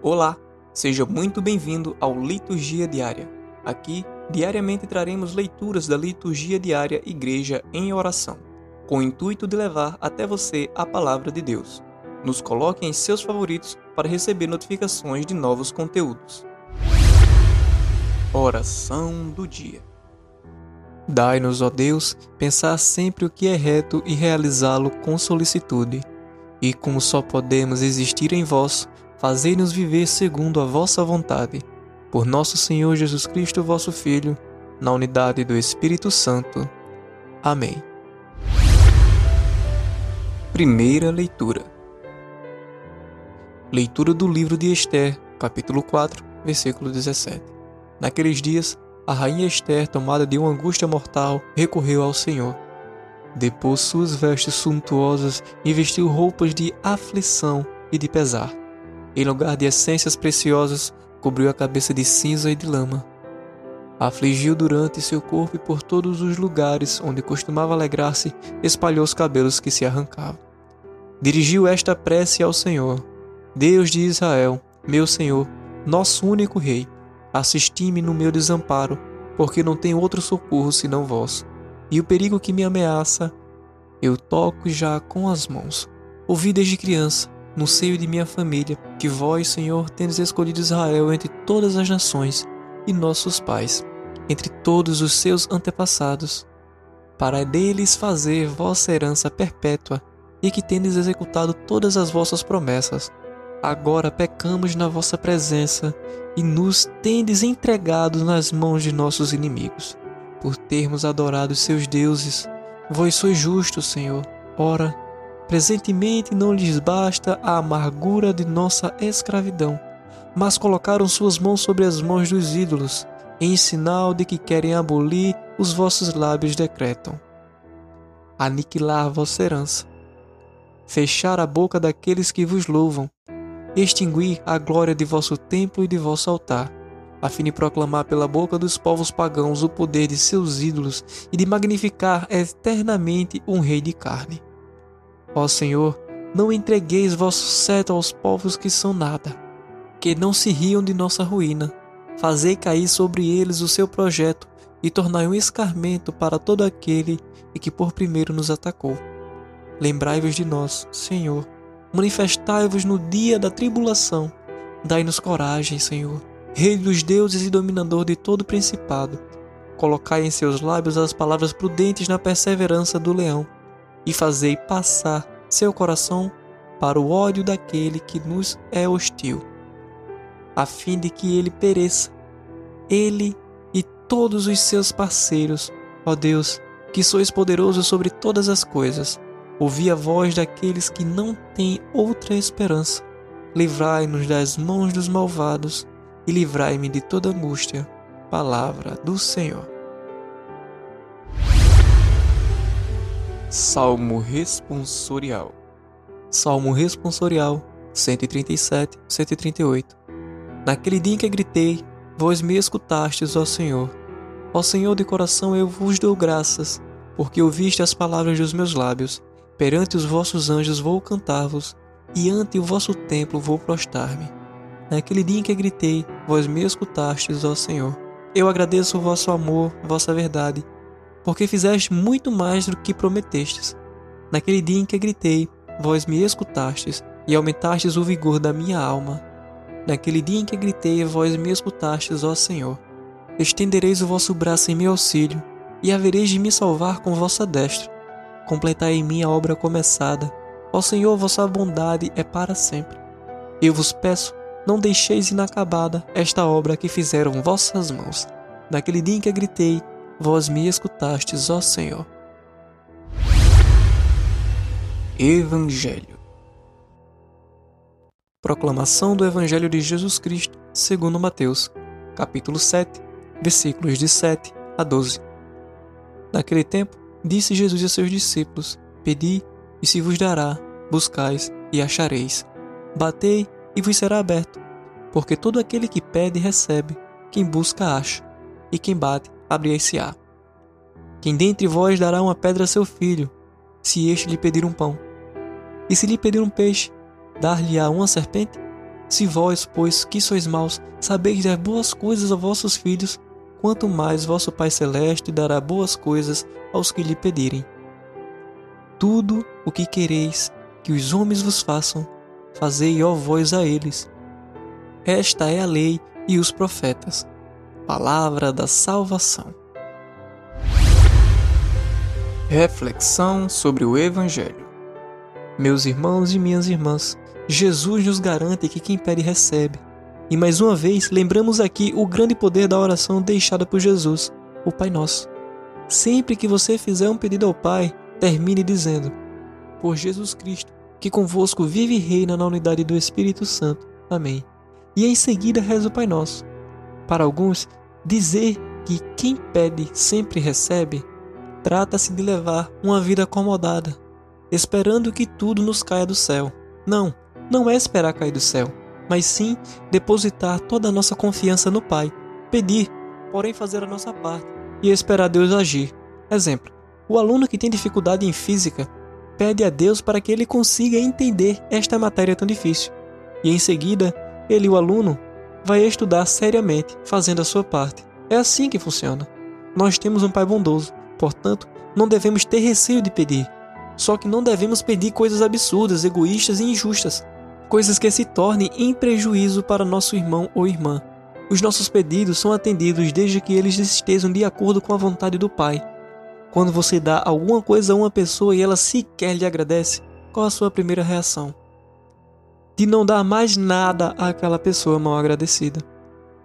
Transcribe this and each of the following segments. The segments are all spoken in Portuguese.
Olá, seja muito bem-vindo ao Liturgia Diária. Aqui, diariamente traremos leituras da Liturgia Diária Igreja em Oração, com o intuito de levar até você a palavra de Deus. Nos coloque em seus favoritos para receber notificações de novos conteúdos. Oração do Dia Dai-nos, ó Deus, pensar sempre o que é reto e realizá-lo com solicitude. E como só podemos existir em vós, fazei-nos viver segundo a vossa vontade. Por nosso Senhor Jesus Cristo, vosso Filho, na unidade do Espírito Santo. Amém. Primeira leitura. Leitura do livro de Esther, capítulo 4, versículo 17. Naqueles dias, a rainha Esther, tomada de uma angústia mortal, recorreu ao Senhor. Depôs suas vestes suntuosas e vestiu roupas de aflição e de pesar em lugar de essências preciosas, cobriu a cabeça de cinza e de lama. Afligiu durante seu corpo e por todos os lugares onde costumava alegrar-se, espalhou os cabelos que se arrancavam. Dirigiu esta prece ao Senhor: Deus de Israel, meu Senhor, nosso único Rei, assisti-me no meu desamparo, porque não tenho outro socorro senão vós. E o perigo que me ameaça, eu toco já com as mãos. Ouvi desde criança, no seio de minha família, que vós, Senhor, tendes escolhido Israel entre todas as nações e nossos pais, entre todos os seus antepassados, para deles fazer vossa herança perpétua e que tendes executado todas as vossas promessas. Agora pecamos na vossa presença e nos tendes entregado nas mãos de nossos inimigos, por termos adorado seus deuses. Vós sois justo, Senhor. Ora, Presentemente não lhes basta a amargura de nossa escravidão, mas colocaram suas mãos sobre as mãos dos ídolos, em sinal de que querem abolir os vossos lábios decretam. Aniquilar vossa herança, fechar a boca daqueles que vos louvam, extinguir a glória de vosso templo e de vosso altar, a fim de proclamar pela boca dos povos pagãos o poder de seus ídolos e de magnificar eternamente um rei de carne. Ó Senhor, não entregueis vosso cetro aos povos que são nada, que não se riam de nossa ruína. Fazei cair sobre eles o seu projeto e tornai um escarmento para todo aquele que por primeiro nos atacou. Lembrai-vos de nós, Senhor. Manifestai-vos no dia da tribulação. Dai-nos coragem, Senhor, Rei dos deuses e dominador de todo principado. Colocai em seus lábios as palavras prudentes na perseverança do leão e fazei passar seu coração para o ódio daquele que nos é hostil, a fim de que ele pereça, ele e todos os seus parceiros, ó Deus, que sois poderoso sobre todas as coisas. Ouvi a voz daqueles que não têm outra esperança. Livrai-nos das mãos dos malvados e livrai-me de toda angústia. Palavra do Senhor. Salmo responsorial. Salmo responsorial 137, 138. Naquele dia em que gritei, vós me escutastes, ó Senhor. Ó Senhor de coração, eu vos dou graças, porque ouviste as palavras dos meus lábios. Perante os vossos anjos vou cantar-vos, e ante o vosso templo vou prostrar-me. Naquele dia em que gritei, vós me escutastes, ó Senhor. Eu agradeço o vosso amor, vossa verdade porque fizeste muito mais do que prometestes. Naquele dia em que gritei, vós me escutastes e aumentastes o vigor da minha alma. Naquele dia em que gritei, vós me escutastes, ó Senhor. Estendereis o vosso braço em meu auxílio e havereis de me salvar com vossa destra. Completai em mim a obra começada. Ó Senhor, vossa bondade é para sempre. Eu vos peço, não deixeis inacabada esta obra que fizeram vossas mãos. Naquele dia em que gritei, vós me escutastes, ó Senhor. Evangelho Proclamação do Evangelho de Jesus Cristo, segundo Mateus, capítulo 7, versículos de 7 a 12. Naquele tempo, disse Jesus a seus discípulos: Pedi, e se vos dará, buscais e achareis. Batei, e vos será aberto. Porque todo aquele que pede, recebe, quem busca, acha, e quem bate, abrir-se-á. Quem dentre vós dará uma pedra a seu filho, se este lhe pedir um pão? E se lhe pedir um peixe, dar-lhe-á uma serpente? Se vós, pois, que sois maus, sabeis dar boas coisas a vossos filhos, quanto mais vosso Pai Celeste dará boas coisas aos que lhe pedirem. Tudo o que quereis que os homens vos façam, fazei ó vós a eles. Esta é a lei e os profetas. Palavra da salvação. Reflexão sobre o Evangelho. Meus irmãos e minhas irmãs, Jesus nos garante que quem pede recebe. E mais uma vez, lembramos aqui o grande poder da oração deixada por Jesus, o Pai Nosso. Sempre que você fizer um pedido ao Pai, termine dizendo: Por Jesus Cristo, que convosco vive e reina na unidade do Espírito Santo. Amém. E em seguida reza o Pai Nosso. Para alguns, dizer que quem pede sempre recebe trata-se de levar uma vida acomodada, esperando que tudo nos caia do céu. Não, não é esperar cair do céu, mas sim depositar toda a nossa confiança no Pai, pedir, porém fazer a nossa parte e esperar Deus agir. Exemplo: o aluno que tem dificuldade em física pede a Deus para que ele consiga entender esta matéria tão difícil. E em seguida, ele, o aluno, vai estudar seriamente, fazendo a sua parte. É assim que funciona. Nós temos um Pai bondoso, portanto, não devemos ter receio de pedir. Só que não devemos pedir coisas absurdas, egoístas e injustas coisas que se tornem em prejuízo para nosso irmão ou irmã. Os nossos pedidos são atendidos desde que eles estejam de acordo com a vontade do Pai. Quando você dá alguma coisa a uma pessoa e ela sequer lhe agradece, qual a sua primeira reação? De não dar mais nada àquela pessoa mal agradecida.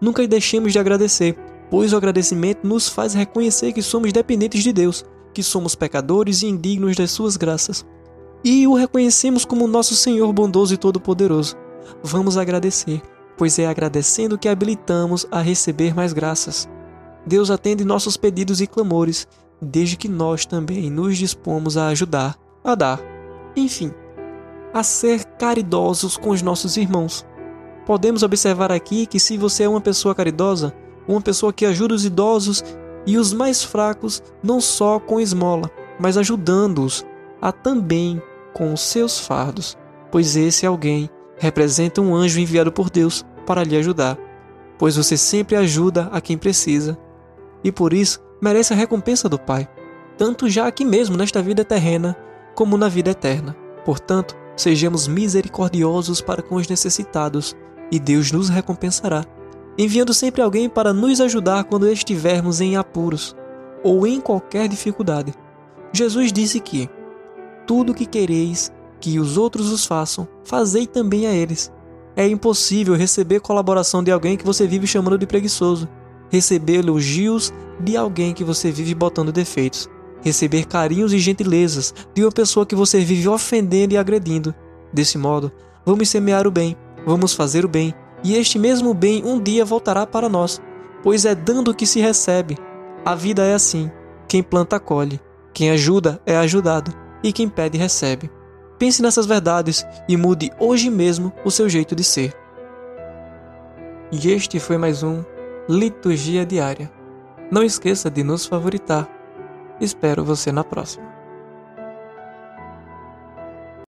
Nunca deixemos de agradecer, pois o agradecimento nos faz reconhecer que somos dependentes de Deus, que somos pecadores e indignos das suas graças e o reconhecemos como nosso Senhor bondoso e todo-poderoso. Vamos agradecer, pois é agradecendo que habilitamos a receber mais graças. Deus atende nossos pedidos e clamores, desde que nós também nos dispomos a ajudar, a dar, enfim, a ser caridosos com os nossos irmãos. Podemos observar aqui que se você é uma pessoa caridosa, uma pessoa que ajuda os idosos e os mais fracos, não só com esmola, mas ajudando-os a também com os seus fardos, pois esse alguém representa um anjo enviado por Deus para lhe ajudar, pois você sempre ajuda a quem precisa, e por isso merece a recompensa do Pai, tanto já aqui mesmo nesta vida terrena, como na vida eterna. Portanto, sejamos misericordiosos para com os necessitados, e Deus nos recompensará, enviando sempre alguém para nos ajudar quando estivermos em apuros ou em qualquer dificuldade. Jesus disse que tudo o que quereis que os outros os façam, fazei também a eles. É impossível receber colaboração de alguém que você vive chamando de preguiçoso, receber elogios de alguém que você vive botando defeitos, receber carinhos e gentilezas de uma pessoa que você vive ofendendo e agredindo. Desse modo, vamos semear o bem, vamos fazer o bem, e este mesmo bem um dia voltará para nós, pois é dando que se recebe. A vida é assim: quem planta colhe, quem ajuda é ajudado e quem pede recebe. Pense nessas verdades e mude hoje mesmo o seu jeito de ser. E este foi mais um Liturgia Diária. Não esqueça de nos favoritar. Espero você na próxima.